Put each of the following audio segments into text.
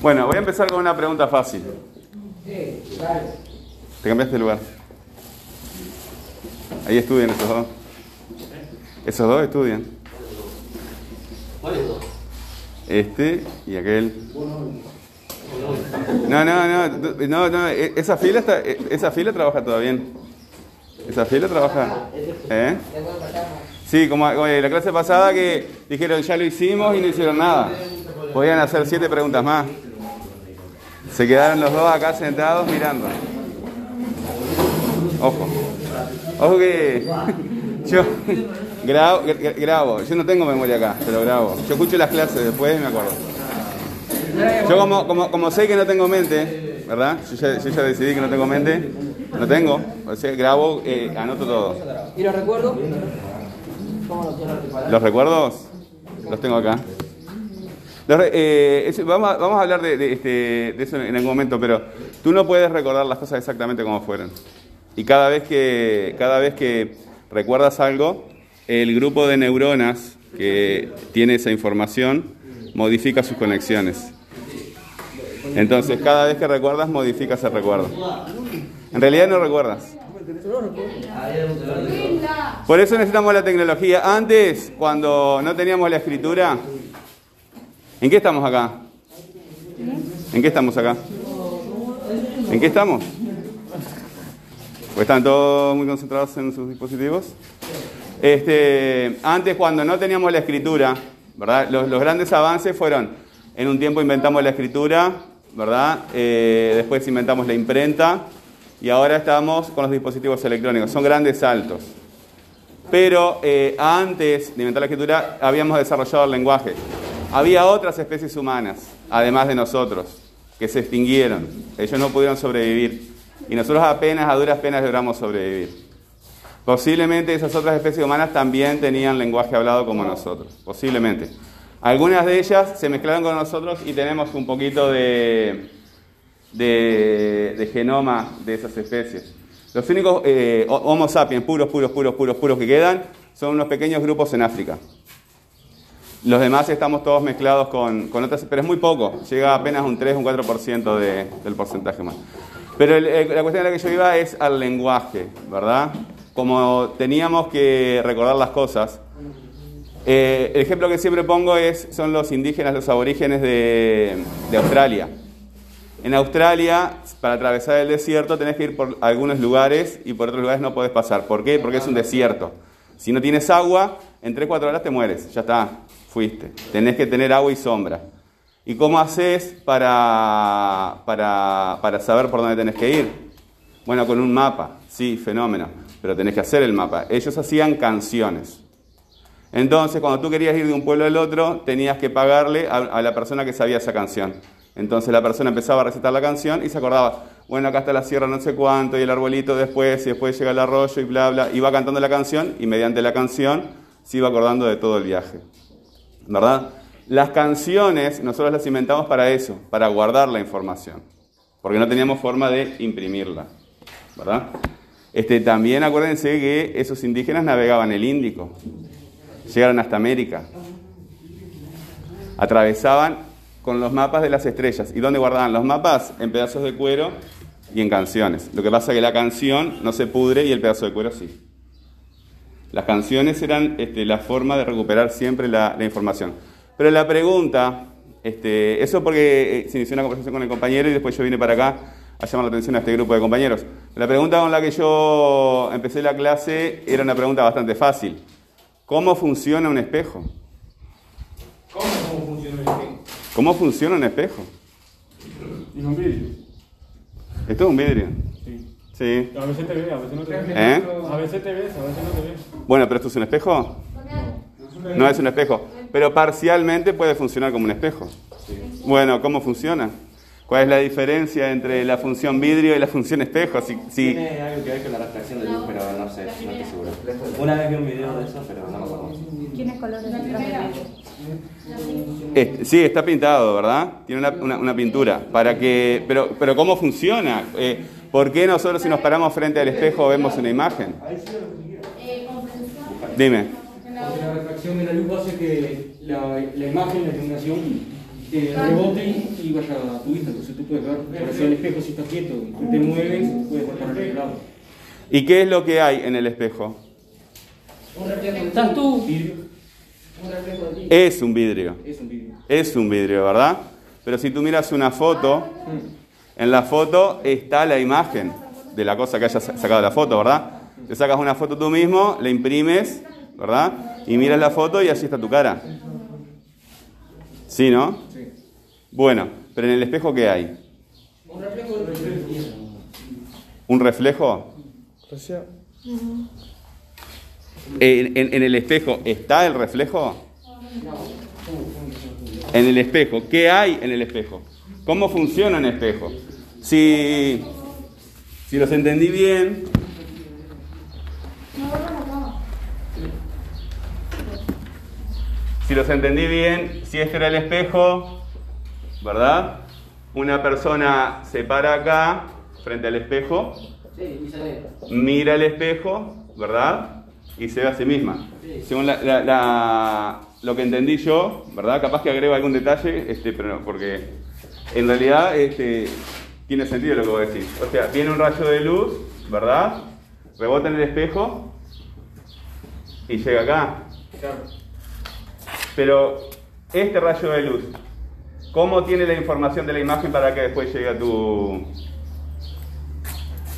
Bueno, voy a empezar con una pregunta fácil. ¿Te cambiaste de lugar? Ahí estudian esos dos. Esos dos estudian. Este y aquel. No, no, no, no, no, e- esa fila está, e- esa fila trabaja todavía bien. Esa fila trabaja. ¿Eh? Sí, como la clase pasada que dijeron ya lo hicimos y no hicieron nada. Podían hacer siete preguntas más. Se quedaron los dos acá sentados mirando. Ojo. Ojo que yo grabo, gra- grabo. Yo no tengo memoria acá, pero grabo. Yo escucho las clases después y me acuerdo. Yo como, como, como sé que no tengo mente, ¿verdad? Yo ya, yo ya decidí que no tengo mente. No tengo. O sea, grabo, eh, anoto todo. ¿Y los recuerdos? ¿Los recuerdos? Los tengo acá. Eh, vamos, a, hablar este, de eso en algún momento, pero tú no puedes recordar las cosas exactamente como fueron. Y cada vez que, cada vez que recuerdas algo, el grupo de neuronas que tiene esa información modifica sus conexiones. Entonces, cada vez que recuerdas, modificas el recuerdo. En realidad no recuerdas. Por eso necesitamos la tecnología. Antes, cuando no teníamos la escritura, ¿en qué estamos acá? ¿En qué estamos acá? ¿En qué estamos? Pues están todos muy concentrados en sus dispositivos. Este, antes, cuando no teníamos la escritura, ¿verdad? Los, grandes avances fueron, en un tiempo inventamos la escritura, ¿verdad? Eh, después inventamos la imprenta y ahora estamos con los dispositivos electrónicos. Son grandes saltos. Pero eh, antes de inventar la escritura habíamos desarrollado el lenguaje. Había otras especies humanas, además de nosotros, que se extinguieron. Ellos no pudieron sobrevivir. Y nosotros apenas, a duras penas, logramos sobrevivir. Posiblemente esas otras especies humanas también tenían lenguaje hablado como nosotros. Posiblemente. Algunas de ellas se mezclaron con nosotros y tenemos un poquito de, genoma de esas especies. Los únicos eh, Homo sapiens puros, puros, puros, puros, puros que quedan son unos pequeños grupos en África. Los demás estamos todos mezclados con, con otras, pero es muy poco, llega apenas un 3, un 4% de, del porcentaje humano. Pero el- el- la cuestión a la que yo iba es al lenguaje, ¿verdad? Como teníamos que recordar las cosas, eh, el ejemplo que siempre pongo es, son los indígenas, los aborígenes de, de Australia. En Australia, para atravesar el desierto, tenés que ir por algunos lugares y por otros lugares no podés pasar. ¿Por qué? Porque es un desierto. Si no tienes agua, en 3-4 horas te mueres. Ya está, fuiste. Tenés que tener agua y sombra. ¿Y cómo haces para, para, para saber por dónde tenés que ir? Bueno, con un mapa. Sí, fenómeno. Pero tenés que hacer el mapa. Ellos hacían canciones. Entonces, cuando tú querías ir de un pueblo al otro, tenías que pagarle a, a la persona que sabía esa canción. Entonces la persona empezaba a recitar la canción y se acordaba, bueno, acá está la sierra no sé cuánto y el arbolito después y después llega el arroyo y bla, bla. Iba cantando la canción y mediante la canción se iba acordando de todo el viaje. ¿Verdad? Las canciones nosotros las inventamos para eso, para guardar la información, porque no teníamos forma de imprimirla. ¿Verdad? Este, también acuérdense que esos indígenas navegaban el Índico, llegaron hasta América, atravesaban con los mapas de las estrellas. ¿Y dónde guardaban los mapas? En pedazos de cuero y en canciones. Lo que pasa es que la canción no se pudre y el pedazo de cuero sí. Las canciones eran este, la forma de recuperar siempre la, la información. Pero la pregunta, este, eso porque eh, se inició una conversación con el compañero y después yo vine para acá a llamar la atención a este grupo de compañeros. La pregunta con la que yo empecé la clase era una pregunta bastante fácil. ¿Cómo funciona un espejo? ¿Cómo, cómo funciona el espejo? ¿Cómo funciona un espejo? Es un vidrio. Esto es un vidrio. Sí. Sí. A veces te ves, a veces no te ves. ¿Eh? A veces te ves, a veces no te ves. Bueno, pero esto es un espejo. No es un espejo. Pero parcialmente puede funcionar como un espejo. Bueno, ¿cómo funciona? ¿Cuál es la diferencia entre la función vidrio y la función espejo? Si, si- Tiene algo que ver con la refracción de luz, pero no sé, no estoy seguro. Una vez vi un video de eso, pero no me acuerdo. ¿Quiénes colores del vidrio? eh, sí, está pintado, ¿verdad? Tiene una, una- una pintura. Para que, pero, pero ¿cómo funciona? Eh, ¿Por qué nosotros si nos paramos frente al espejo vemos una imagen? Dime. Porque la refracción de la luz hace que la, la imagen, la iluminación, eh, rebote y vaya a tu vista, entonces tú puedes ver, por eso el espejo si está quieto tú te mueves, puedes ver para el lado. ¿Y qué es lo que hay en el espejo? Un reflejo de ¿Estás tú? Un reflejo de ti. Es un vidrio. Es un vídeo. Es un vidrio, ¿verdad? Pero si tú miras una foto, Mm. En la foto está la imagen de la cosa que hayas sacado la foto, ¿verdad? Te sacas una foto tú mismo, la imprimes, ¿verdad? Y miras la foto y así está tu cara. ¿Sí, no? Sí. Bueno, pero en el espejo ¿qué hay? Un reflejo. ¿Un reflejo? ¿En, en- en el espejo está el reflejo? En el espejo. ¿Qué hay en el espejo? ¿Cómo funciona un espejo? Si, si los entendí bien, si los entendí bien, si este era el espejo, ¿verdad? Una persona se para acá, frente al espejo, mira el espejo, ¿verdad? Y se ve a sí misma. Según la- la- la- lo que entendí yo, ¿verdad? Capaz que agrego algún detalle, este, pero no, porque en realidad este, tiene sentido lo que voy a decir. O sea, viene un rayo de luz, ¿verdad? Rebota en el espejo y llega acá. Pero este rayo de luz, ¿cómo tiene la información de la imagen para que después llegue a tu,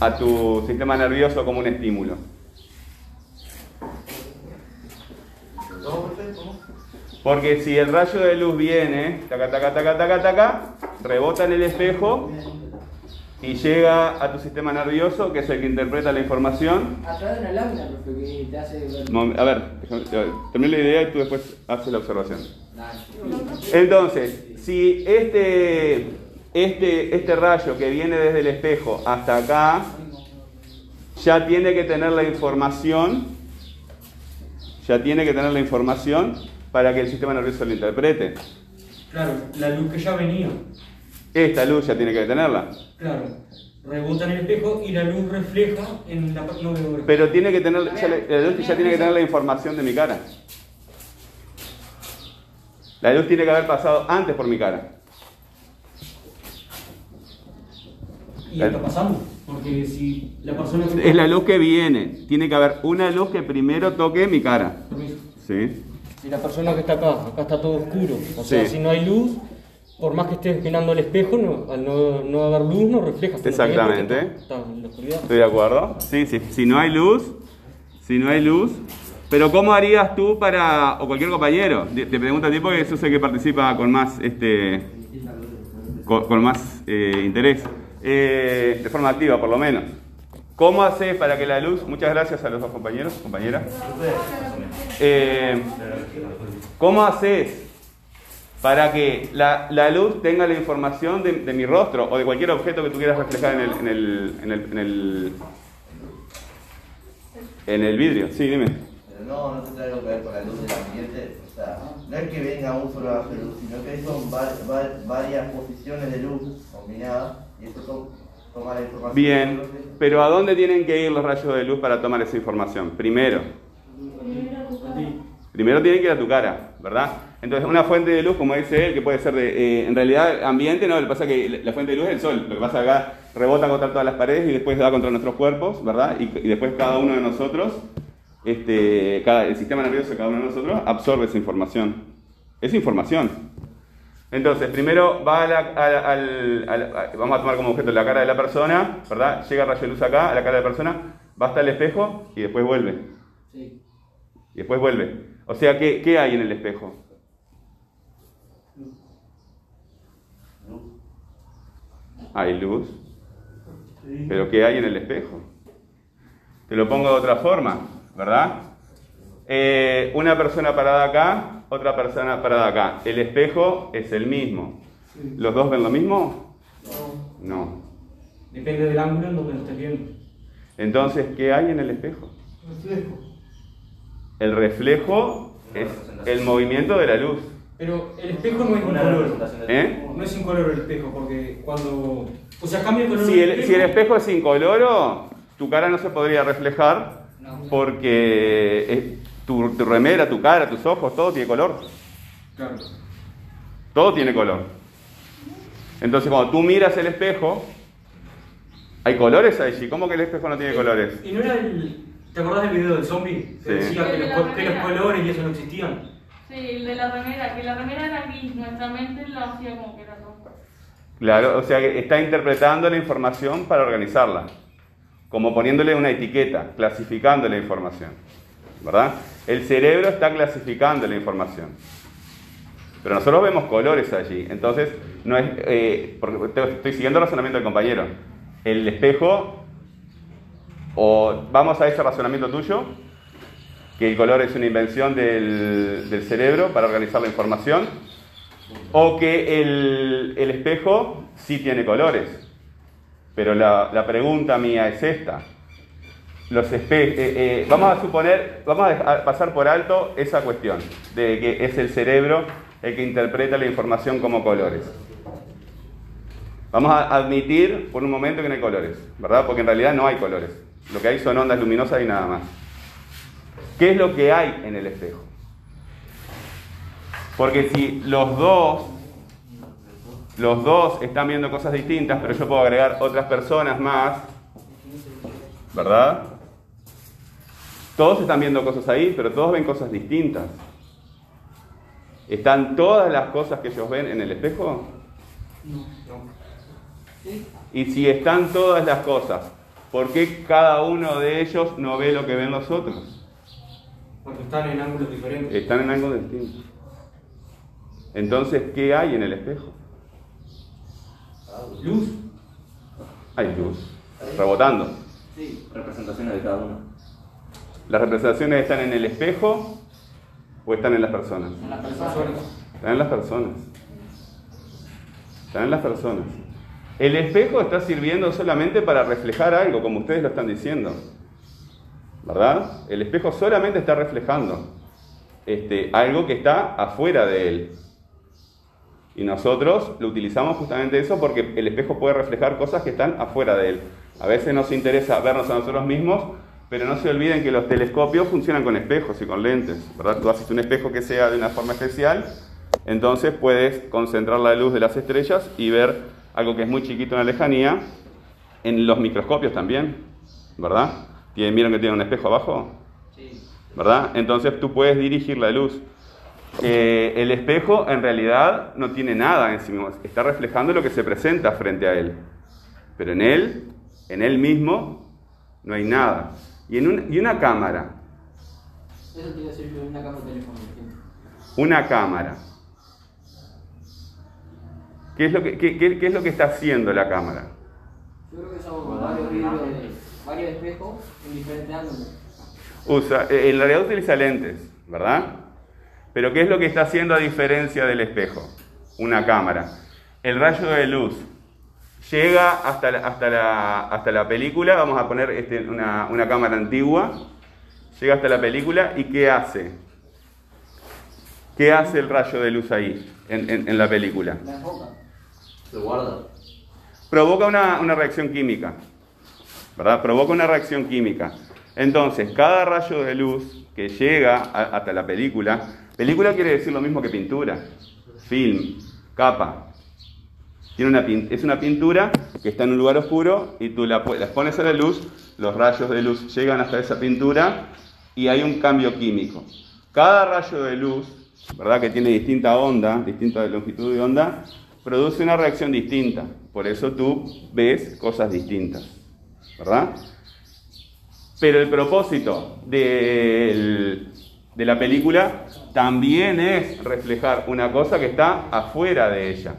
a tu sistema nervioso como un estímulo? Porque si el rayo de luz viene, taca, taca, taca, taca, taca, rebota en el espejo y llega a tu sistema nervioso, que es el que interpreta la información. A través de una lámina, profe, que te hace A ver, termina la idea y tú después haces la observación. Entonces, si este, este, este rayo que viene desde el espejo hasta acá, ya tiene que tener la información, ya tiene que tener la información para que el sistema nervioso lo interprete. Claro, la luz que ya venía. Esta luz ya tiene que tenerla. Claro. Rebota en el espejo y la luz refleja en la parte no veo. Pero tiene que tener, ya la, la luz ya tiene que tener la información de mi cara. La luz tiene que haber pasado antes por mi cara. Y está pasando. Porque si la persona que. Es la luz que viene. Tiene que haber una luz que primero toque mi cara. Permiso. ¿Sí? Si la persona que está acá, acá está todo oscuro. O sea, Sí. si no hay luz, por más que estés mirando al espejo, no, al no, no haber luz, no refleja. Tú no te ves Exactamente. Está, está en la oscuridad. ¿Estoy de acuerdo? Sí, sí. Si no hay luz, si no hay luz. Pero ¿cómo harías tú para, o cualquier compañero? Te pregunto a ti porque eso es el que participa con más, este, con, con más eh, interés. Eh, de forma activa, por lo menos. ¿Cómo haces para que la luz, muchas gracias a los dos compañeros, compañeras. Eh, ¿Cómo haces para que la, la luz tenga la información de, de mi rostro o de cualquier objeto que tú quieras reflejar en el, en el, en el, en el, en el vidrio? Sí, dime. Pero no, no tiene algo que ver con la luz del ambiente. O sea, no es que venga un solo rayo de luz, sino que son va- va- varias posiciones de luz combinadas y eso to- toma la información. Bien, pero ¿a dónde tienen que ir los rayos de luz para tomar esa información? Primero. Primero tienen que ir a tu cara, ¿verdad? Entonces, una fuente de luz, como dice él, que puede ser de, eh, en realidad, ambiente, no, lo que pasa es que la- fuente de luz es el sol. Lo que pasa es que acá rebota contra todas las paredes y después da contra nuestros cuerpos, ¿verdad? Y, y después cada uno de nosotros, este, cada, el sistema nervioso de cada uno de nosotros absorbe esa información. Es información. Entonces, primero va a la, a- al, al- a- vamos a tomar como objeto la cara de la persona, ¿verdad? Llega el rayo de luz acá, a la cara de la persona, va hasta el espejo y después vuelve. Sí. Y después vuelve. O sea, ¿qué, qué hay en el espejo? Hay luz. Pero ¿qué hay en el espejo? Te lo pongo de otra forma, ¿verdad? Eh, una persona parada acá, otra persona parada acá. El espejo es el mismo. ¿Los dos ven lo mismo? No. Depende del ángulo en donde lo estés viendo. Entonces, ¿qué hay en el espejo? El reflejo es el movimiento de la luz. Pero el espejo no es representación del- ¿Eh? No es incoloro el espejo, porque cuando. O sea, cambia el color Si el, si el espejo es incoloro, tu cara no se podría reflejar porque eh, tu, tu remera, tu cara, tus ojos, todo tiene color. Claro. Todo tiene color. Entonces, cuando tú miras el espejo, hay colores allí. ¿Cómo que el espejo no tiene colores? ¿Y no era el. ¿Te acordás del video del zombie? Que Sí. decía que los, co- que los colores y eso no existían. Sí, el de la remera, que la remera era gris, nuestra mente lo hacía como que era rojo. Claro, o sea que está interpretando la información para organizarla, como poniéndole una etiqueta, clasificando la información, ¿verdad? El cerebro está clasificando la información, pero nosotros vemos colores allí, entonces no es, eh, porque estoy siguiendo el razonamiento del compañero, el espejo, o vamos a ese razonamiento tuyo, que el color es una invención del, cerebro para organizar la información, o que el, espejo sí tiene colores. Pero la, pregunta mía es esta. Los eh, eh, vamos a suponer, vamos a pasar por alto esa cuestión de que es el cerebro el que interpreta la información como colores. Vamos a admitir por un momento que no hay colores, ¿verdad? Porque en realidad no hay colores. Lo que hay son ondas luminosas y nada más. ¿Qué es lo que hay en el espejo? Porque si los dos, los dos están viendo cosas distintas, pero yo puedo agregar otras personas más, ¿verdad? Todos están viendo cosas ahí, pero todos ven cosas distintas. ¿Están todas las cosas que ellos ven en el espejo? Y si están todas las cosas, ¿por qué cada uno de ellos no ve lo que ven los otros? Porque están en ángulos diferentes. Están en ángulos distintos. Entonces, ¿qué hay en el espejo? Luz. Hay luz, rebotando. Sí, representaciones de cada uno. ¿Las representaciones están en el espejo o están en las personas? En las personas. Están en las personas. Están en las personas. El espejo está sirviendo solamente para reflejar algo, como ustedes lo están diciendo. ¿Verdad? El espejo solamente está reflejando este, algo que está afuera de él. Y nosotros lo utilizamos justamente eso porque el espejo puede reflejar cosas que están afuera de él. A veces nos interesa vernos a nosotros mismos, pero no se olviden que los telescopios funcionan con espejos y con lentes, ¿verdad? Tú haces un espejo que sea de una forma especial, entonces puedes concentrar la luz de las estrellas y ver algo que es muy chiquito en la lejanía en los microscopios también, ¿verdad? ¿Tienen- ¿Vieron que tiene un espejo abajo? Sí. ¿verdad? Entonces tú puedes dirigir la luz. Eh, el espejo en realidad no tiene nada en sí mismo, está reflejando lo que se presenta frente a él. Pero en él, en él mismo, no hay nada. Y, en un- y una cámara, Eso te iba a decir yo en una cámara una cámara. ¿Qué es lo que, qué- qué- qué es lo que está haciendo la cámara? Yo creo que son varios vidrios varios espejos en diferentes ángulos. Usa, eh, en realidad utiliza lentes, ¿verdad? Pero ¿qué es lo que está haciendo a diferencia del espejo? Una cámara. El rayo de luz llega hasta la, hasta la, hasta la película, vamos a poner este, una, una cámara antigua, llega hasta la película y ¿qué hace? ¿Qué hace el rayo de luz ahí, en, en- en la película? La enfoca. Se guarda. provoca una, una reacción química, ¿verdad? Provoca una reacción química. Entonces, cada rayo de luz que llega hasta la película, película quiere decir lo mismo que pintura, film, capa. Tiene una es una pintura que está en un lugar oscuro y tú la, la pones a la luz, los rayos de luz llegan hasta esa pintura y hay un cambio químico. Cada rayo de luz, ¿verdad? Que tiene distinta onda, distinta longitud de onda, produce una reacción distinta. Por eso tú ves cosas distintas, ¿verdad? Pero el propósito de la película también es reflejar una cosa que está afuera de ella.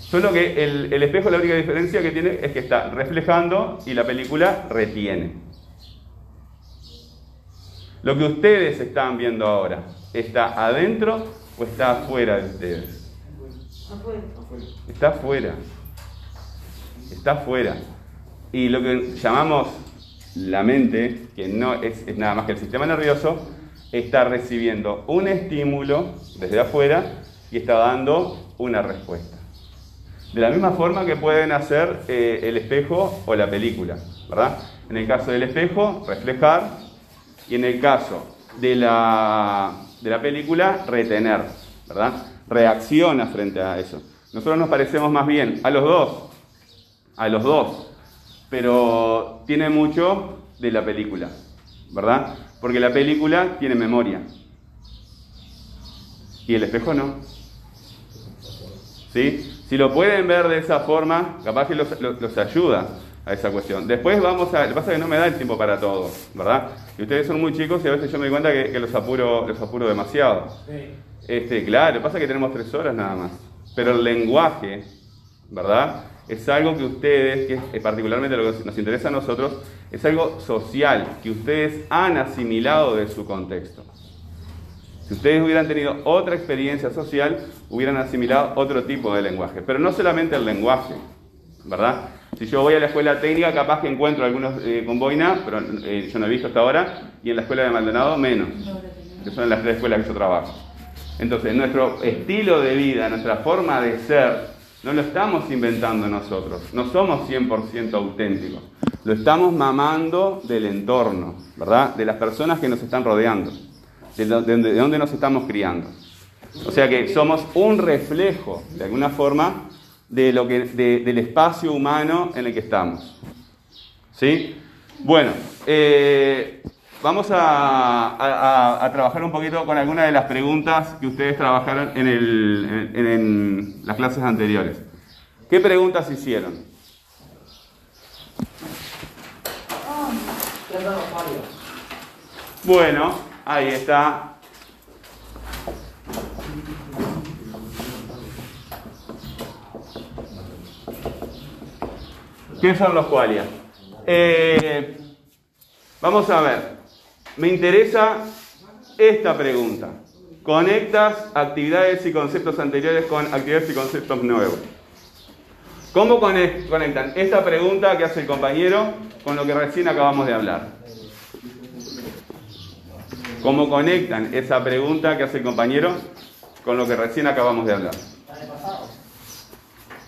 Solo que el, el espejo la única diferencia que tiene es que está reflejando y la película retiene. Lo que ustedes están viendo ahora, ¿está adentro está afuera de ustedes? Está afuera. Está afuera. Y lo que llamamos la mente, que no es, es nada más que el sistema nervioso, está recibiendo un estímulo desde afuera y está dando una respuesta. De la misma forma que pueden hacer eh, el espejo o la película, ¿verdad? En el caso del espejo, reflejar, y en el caso de la, de la película, retener, ¿verdad? Reacciona frente a eso. Nosotros nos parecemos más bien a los dos, a los dos, pero tiene mucho de la película, ¿verdad? Porque la película tiene memoria y el espejo no. ¿Sí? Si lo pueden ver de esa forma, capaz que los, los- los ayuda a esa cuestión. Después vamos a... Lo que pasa es que no me da el tiempo para todo, ¿verdad? Y ustedes son muy chicos y a veces yo me doy cuenta que, que los, apuro, los apuro demasiado. Este, claro, lo que pasa es que tenemos tres horas nada más. Pero el lenguaje, ¿verdad? Es algo que ustedes, que es particularmente lo que nos interesa a nosotros, es algo social, que ustedes han asimilado de su contexto. Si ustedes hubieran tenido otra experiencia social, hubieran asimilado otro tipo de lenguaje. Pero no solamente el lenguaje, ¿verdad? Si yo voy a la escuela técnica, capaz que encuentro algunos eh, con boina, pero eh, yo no he visto hasta ahora, y en la escuela de Maldonado menos, que son las tres escuelas que yo trabajo. Entonces, nuestro estilo de vida, nuestra forma de ser, no lo estamos inventando nosotros, no somos 100% auténticos, lo estamos mamando del entorno, ¿verdad? De las personas que nos están rodeando, de, do- de- de dónde nos estamos criando. O sea que somos un reflejo, de alguna forma, de lo que, de- del espacio humano en el que estamos. ¿Sí? Bueno, eh, vamos a, a- trabajar un poquito con algunas de las preguntas que ustedes trabajaron en, el- en- en las clases anteriores. ¿Qué preguntas hicieron? Bueno, ahí está. ¿Qué son los qualia? Eh, vamos a ver. Me interesa esta pregunta. Conectas actividades y conceptos anteriores con actividades y conceptos nuevos. ¿Cómo conec- conectan esta pregunta que hace el compañero con lo que recién acabamos de hablar? ¿Cómo conectan esa pregunta que hace el compañero con lo que recién acabamos de hablar?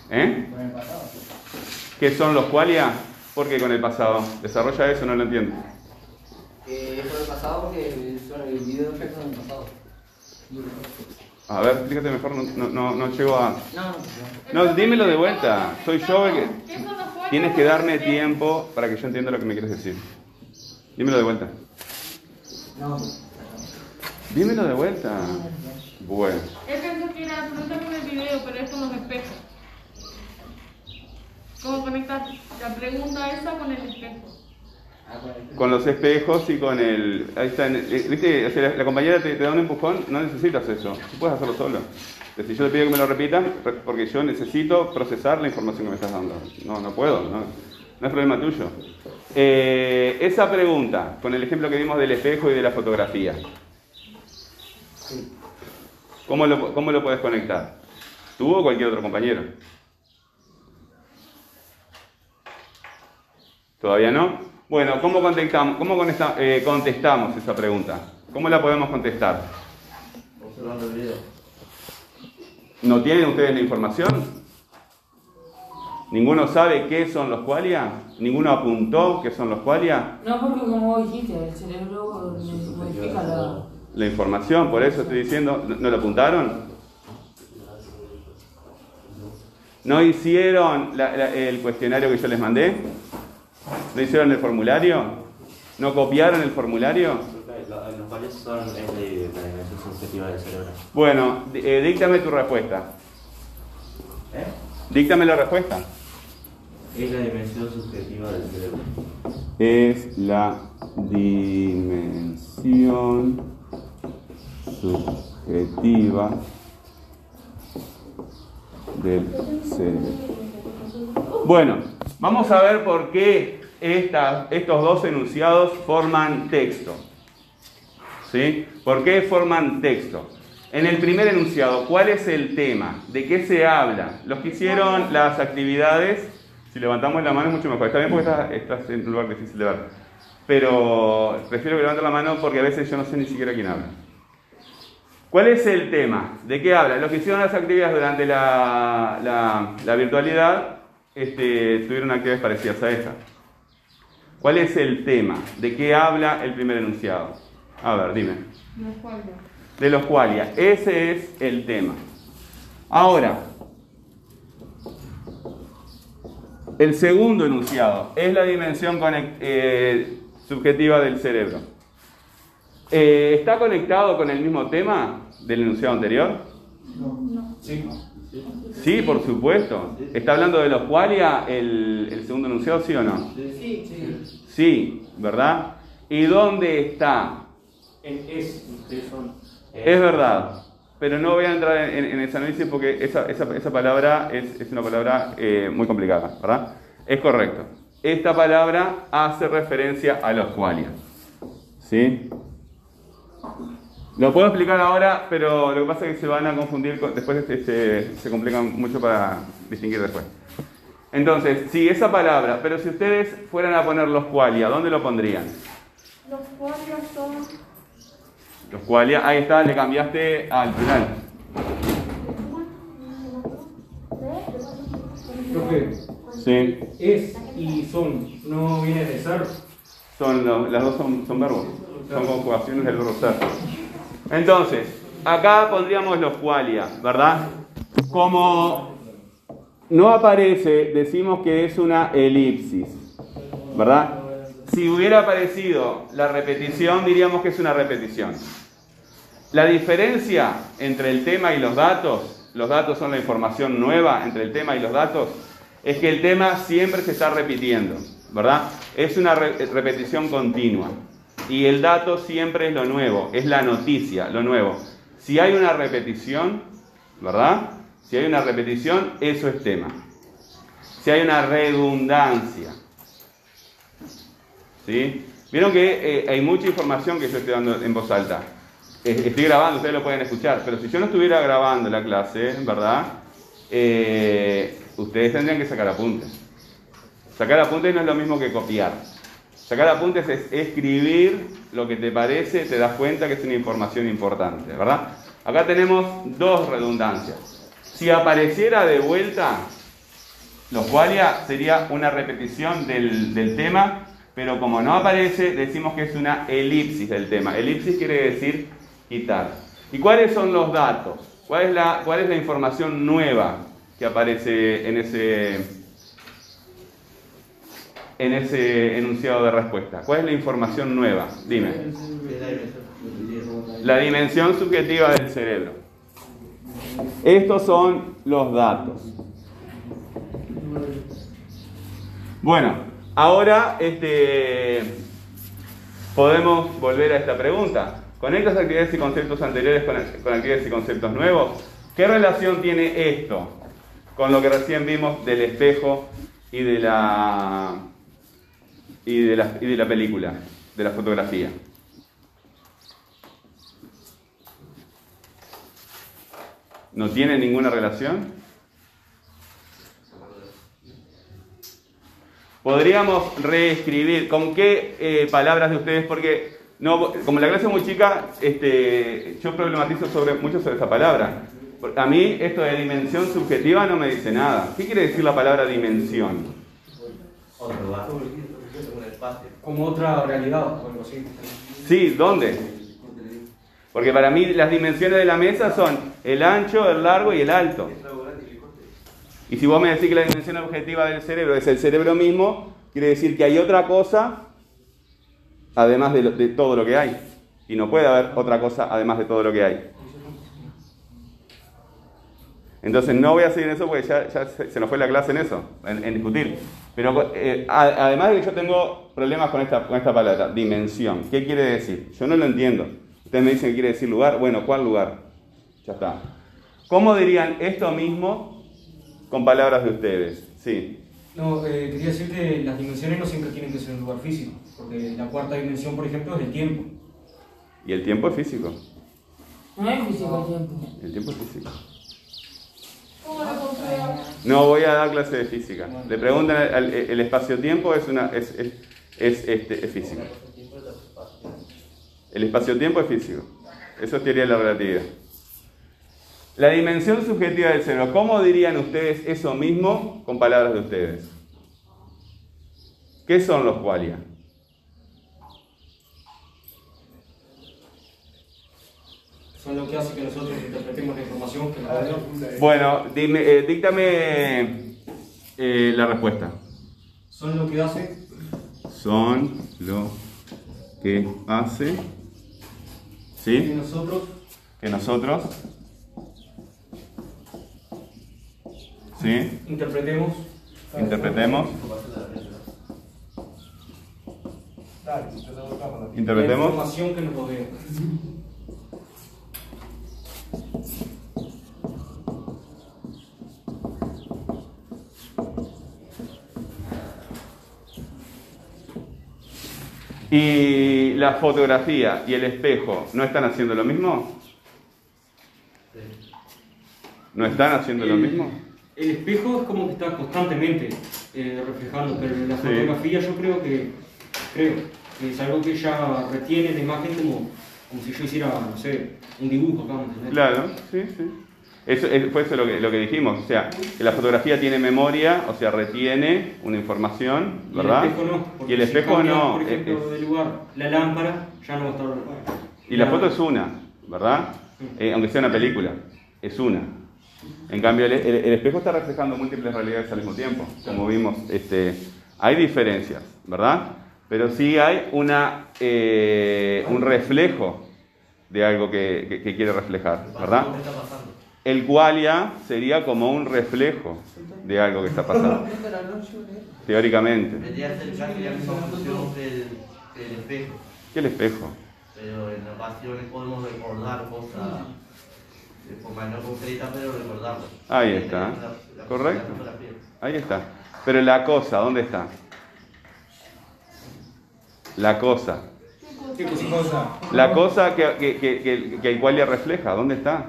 ¿Eh? ¿Qué son los qualia? ¿Por qué con el pasado? Desarrolla eso, no lo entiendo. Eh, es por el pasado porque son el video de efectos en el pasado. A ver, explícate mejor, no, no, no, no llego a... No, no, No, dímelo de vuelta. Soy yo el que... Tienes que darme tiempo para que yo entienda lo que me quieres decir. Dímelo de vuelta. no. Dímelo de vuelta. Bueno. Él pensó que era con el video, pero es con los espejos. ¿Cómo conectas la pregunta esa con el espejo? Con los espejos y con el... Ahí está, eh, ¿viste? O sea, la, la compañera te, te da un empujón, no necesitas eso. Tú puedes hacerlo solo. Si yo te pido que me lo repitas, re- porque yo necesito procesar la información que me estás dando. No, no puedo, no, no es problema tuyo. Eh, esa pregunta, con el ejemplo que vimos del espejo y de la fotografía, ¿cómo lo, cómo lo puedes conectar? ¿Tú o cualquier otro compañero? ¿Todavía no? Bueno, ¿cómo contestamos, cómo conecta- eh, contestamos esa pregunta? ¿Cómo la podemos contestar? Observando el video. ¿No tienen ustedes la información? ¿Ninguno sabe qué son los qualia? ¿Ninguno apuntó qué son los qualia? No, porque como vos dijiste, el cerebro modifica la... La información, por eso estoy diciendo, ¿no, no lo apuntaron? ¿No hicieron la- la- el cuestionario que yo les mandé? ¿No hicieron el formulario? ¿No copiaron el formulario? Son del cerebro. Bueno, eh, díctame tu respuesta. ¿Eh? Díctame la respuesta. Es la dimensión subjetiva del cerebro. Es la dimensión subjetiva del cerebro. Bueno, vamos a ver por qué esta- estos dos enunciados forman texto. ¿Sí? ¿Por qué forman texto? En el primer enunciado, ¿cuál es el tema? ¿De qué se habla? Los que hicieron las actividades, si levantamos la mano es mucho mejor. Está bien porque estás, estás en un lugar difícil de ver. Pero prefiero que levanten la mano porque a veces yo no sé ni siquiera quién habla. ¿Cuál es el tema? ¿De qué habla? Los que hicieron las actividades durante la, virtualidad este, tuvieron actividades parecidas a esta. ¿Cuál es el tema? ¿De qué habla el primer enunciado? A ver, dime. Los cuales. de los qualia. Ese es el tema. Ahora, el segundo enunciado es la dimensión eh, subjetiva del cerebro. Eh, ¿Está conectado con el mismo tema del enunciado anterior? Sí. Sí, por supuesto. ¿Está hablando de los qualia el, el segundo enunciado, sí o no? Sí, ¿verdad? ¿Y dónde está? En es, son. Es verdad, pero no voy a entrar en, en ese análisis porque esa, esa- esa palabra es, es una palabra eh, muy complicada, ¿verdad? Es correcto. Esta palabra hace referencia a los qualia. ¿Sí? Lo puedo explicar ahora, pero lo que pasa es que se van a confundir, con- después este, este, se complican mucho para distinguir después. Entonces, sí, esa palabra, pero si ustedes fueran a poner los qualia, ¿dónde lo pondrían? Los cualios son. Los qualia, ahí está, le cambiaste al plural. Profe, Sí, es y son, no viene de ser. son los- las dos son, son verbos, son conjugaciones del verbo ser. Entonces, acá pondríamos los qualia, ¿verdad? Como no aparece, decimos que es una elipsis, ¿verdad? Si hubiera aparecido la repetición, diríamos que es una repetición. La diferencia entre el tema y los datos, los datos son la información nueva entre el tema y los datos, es que el tema siempre se está repitiendo, ¿verdad? Es una re- repetición continua. Y el dato siempre es lo nuevo, es la noticia, lo nuevo. Si hay una repetición, ¿verdad? Si hay una repetición, eso es tema. Si hay una redundancia, ¿sí? Vieron que eh, hay mucha información que yo estoy dando en voz alta. Estoy grabando, ustedes lo pueden escuchar, pero si yo no estuviera grabando la clase, ¿verdad? Eh, ustedes tendrían que sacar apuntes. Sacar apuntes no es lo mismo que copiar. Sacar apuntes es escribir lo que te parece, te das cuenta que es una información importante, ¿verdad? Acá tenemos dos redundancias. Si apareciera de vuelta, los qualia sería una repetición del, del tema, pero como no aparece, decimos que es una elipsis del tema. Elipsis quiere decir quitar. ¿Y cuáles son los datos? ¿Cuál es la, cuál es la información nueva que aparece en ese, en ese enunciado de respuesta? ¿Cuál es la información nueva? Dime. La dimensión subjetiva del cerebro. Estos son los datos. Bueno, ahora este, podemos volver a esta pregunta. ¿Conectas actividades y conceptos anteriores con, con actividades y conceptos nuevos? ¿Qué relación tiene esto con lo que recién vimos del espejo y de la, y de la, película, de la fotografía? ¿No tiene ninguna relación? Podríamos reescribir, ¿con qué eh, palabras de ustedes? Porque no, como la clase es muy chica, este, yo problematizo sobre, mucho sobre esa palabra. A mí esto de dimensión subjetiva no me dice nada. ¿Qué quiere decir la palabra dimensión? Otro espacio. Como otra realidad o algo así. Sí, ¿dónde? Porque para mí las dimensiones de la mesa son el ancho, el largo y el alto. Y si vos me decís que la dimensión objetiva del cerebro es el cerebro mismo, quiere decir que hay otra cosa además de, lo- de todo lo que hay. Y no puede haber otra cosa además de todo lo que hay. Entonces no voy a seguir en eso porque ya, ya se se nos fue la clase en eso, en, en discutir. Pero eh, a- además de que yo tengo problemas con esta, con esta palabra, dimensión. ¿Qué quiere decir? Yo no lo entiendo. Ustedes me dicen que quiere decir lugar. Bueno, ¿cuál lugar? Ya está. ¿Cómo dirían esto mismo con palabras de ustedes? Sí. No, eh, quería decir que las dimensiones no siempre tienen que ser un lugar físico, porque la cuarta dimensión, por ejemplo, es el tiempo. Y el tiempo es físico. No es físico el tiempo. El tiempo es físico. No voy a dar clase de física. Le preguntan, al- el espacio-tiempo es, una, es, es, es, este, es físico. El espacio-tiempo es físico. Eso es teoría de la relatividad. La dimensión subjetiva del cerebro. ¿Cómo dirían ustedes eso mismo con palabras de ustedes? ¿Qué son los qualia? Son lo que hace que nosotros interpretemos la información que nos rodea. Bueno, dime, eh, díctame eh, la respuesta. Son lo que hace Son lo que hace, que ¿sí? nosotros Que nosotros, ¿sí? interpretemos Interpretemos, Dale, poner. la interpretemos. información que nos rodea. ¿Y la fotografía y el espejo no están haciendo lo mismo? ¿No están haciendo lo mismo? El espejo es como que está constantemente eh, reflejando, pero la Sí. fotografía yo creo que creo que es algo que ella retiene la imagen como, como si yo hiciera, no sé, un dibujo acá, ¿me entendés? Claro, sí, sí. Eso, es- fue eso lo que, lo que dijimos, o sea, que la fotografía tiene memoria, o sea, retiene una información, Y ¿verdad? el espejo no. porque Y el si espejo cambia, no. Por es- ejemplo, es- de lugar, la lámpara ya no va a estar. y la foto es una, ¿verdad? Eh, aunque sea una película, es una. En cambio, el, el- el espejo está reflejando múltiples realidades al mismo tiempo, como vimos. Este, hay diferencias, ¿verdad? Pero sí hay una, eh, un reflejo de algo que, que- que quiere reflejar, ¿verdad? El qualia sería como un reflejo de algo que está pasando, teóricamente. ¿Qué el espejo? pero en ocasiones podemos recordar cosas de forma no concreta, pero recordarlas. Ahí está. Correcto. Ahí está. Pero la cosa, ¿dónde está? La cosa. ¿Qué cosa? La cosa que, que, que, que- que el qualia refleja, ¿dónde está?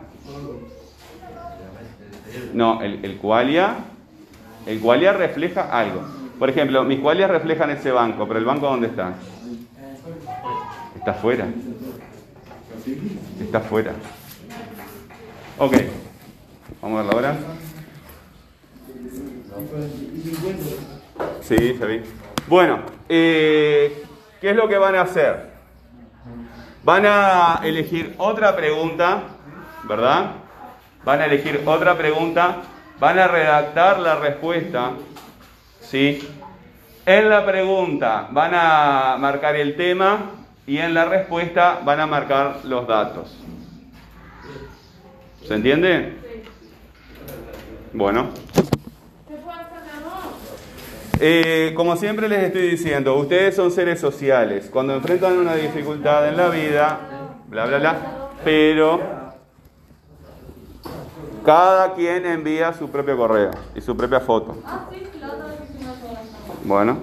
No, el, el qualia, el qualia refleja algo. Por ejemplo, mis qualias reflejan ese banco, pero el banco ¿dónde está? Está afuera. Está afuera. Ok. Vamos a verla ahora. Sí, vi. Bueno, eh, ¿qué es lo que van a hacer? Van a elegir otra pregunta, ¿verdad? Van a elegir otra pregunta, van a redactar la respuesta, ¿sí? En la pregunta van a marcar el tema y en la respuesta van a marcar los datos. ¿Se entiende? Bueno. Eh, como siempre les estoy diciendo, ustedes son seres sociales. Cuando enfrentan una dificultad en la vida, bla, bla, bla, pero cada quien envía su propio correo y su propia foto. Ah. Bueno,